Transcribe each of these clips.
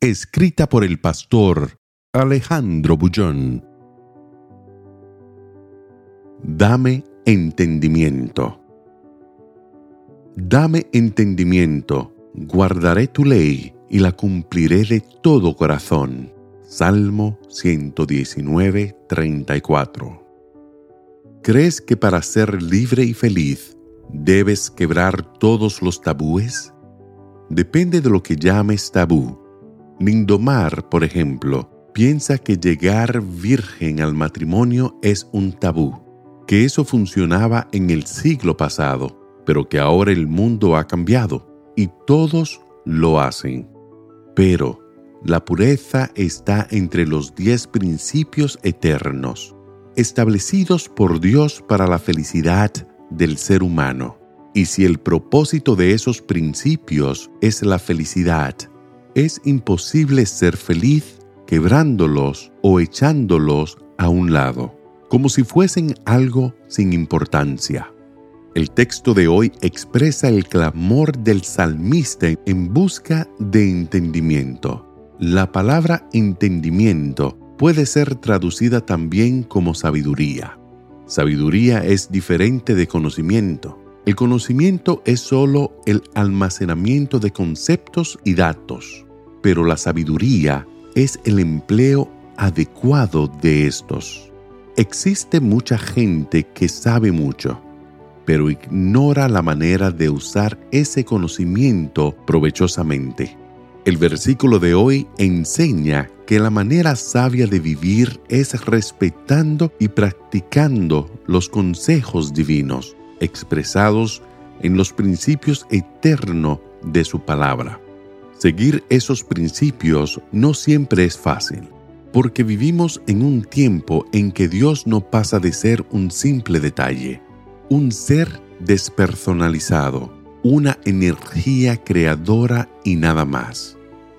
Escrita por el pastor Alejandro Bullón. Dame entendimiento. Dame entendimiento, guardaré tu ley y la cumpliré de todo corazón. Salmo 119, 34. ¿Crees que para ser libre y feliz debes quebrar todos los tabúes? Depende de lo que llames tabú. Lindomar, por ejemplo, piensa que llegar virgen al matrimonio es un tabú, que eso funcionaba en el siglo pasado pero que ahora el mundo ha cambiado y todos lo hacen. Pero la pureza está entre los diez principios eternos, establecidos por Dios para la felicidad del ser humano. Y si el propósito de esos principios es la felicidad, es imposible ser feliz quebrándolos o echándolos a un lado, como si fuesen algo sin importancia. El texto de hoy expresa el clamor del salmista en busca de entendimiento. La palabra entendimiento puede ser traducida también como sabiduría. Sabiduría es diferente de conocimiento. El conocimiento es solo el almacenamiento de conceptos y datos, pero la sabiduría es el empleo adecuado de estos. Existe mucha gente que sabe mucho, pero ignora la manera de usar ese conocimiento provechosamente. El versículo de hoy enseña que la manera sabia de vivir es respetando y practicando los consejos divinos expresados en los principios eternos de su palabra. Seguir esos principios no siempre es fácil, porque vivimos en un tiempo en que Dios no pasa de ser un simple detalle un ser despersonalizado, una energía creadora y nada más.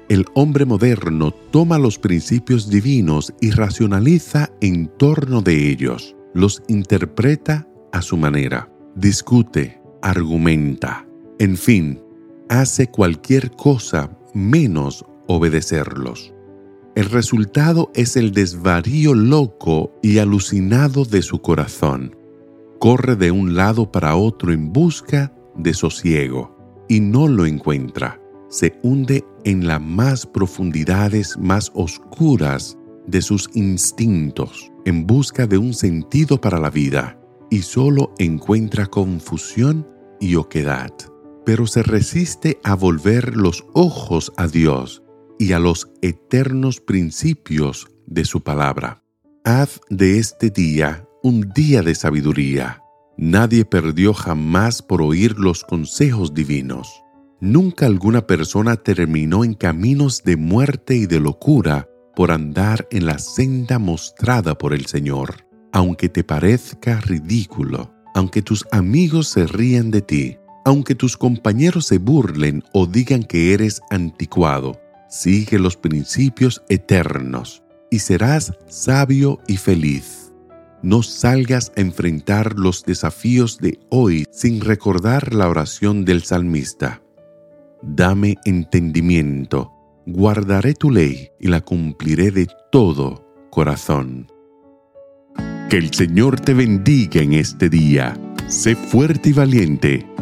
El hombre moderno toma los principios divinos y racionaliza en torno de ellos, los interpreta a su manera, discute, argumenta, en fin, hace cualquier cosa menos obedecerlos. El resultado es el desvarío loco y alucinado de su corazón, corre de un lado para otro en busca de sosiego y no lo encuentra. Se hunde en las más profundidades más oscuras de sus instintos en busca de un sentido para la vida y solo encuentra confusión y oquedad. Pero se resiste a volver los ojos a Dios y a los eternos principios de su palabra. Haz de este día un día de sabiduría. Nadie perdió jamás por oír los consejos divinos. Nunca alguna persona terminó en caminos de muerte y de locura por andar en la senda mostrada por el Señor. Aunque te parezca ridículo, aunque tus amigos se rían de ti, aunque tus compañeros se burlen o digan que eres anticuado, sigue los principios eternos y serás sabio y feliz. No salgas a enfrentar los desafíos de hoy sin recordar la oración del salmista. Dame entendimiento, guardaré tu ley y la cumpliré de todo corazón. Que el Señor te bendiga en este día. Sé fuerte y valiente.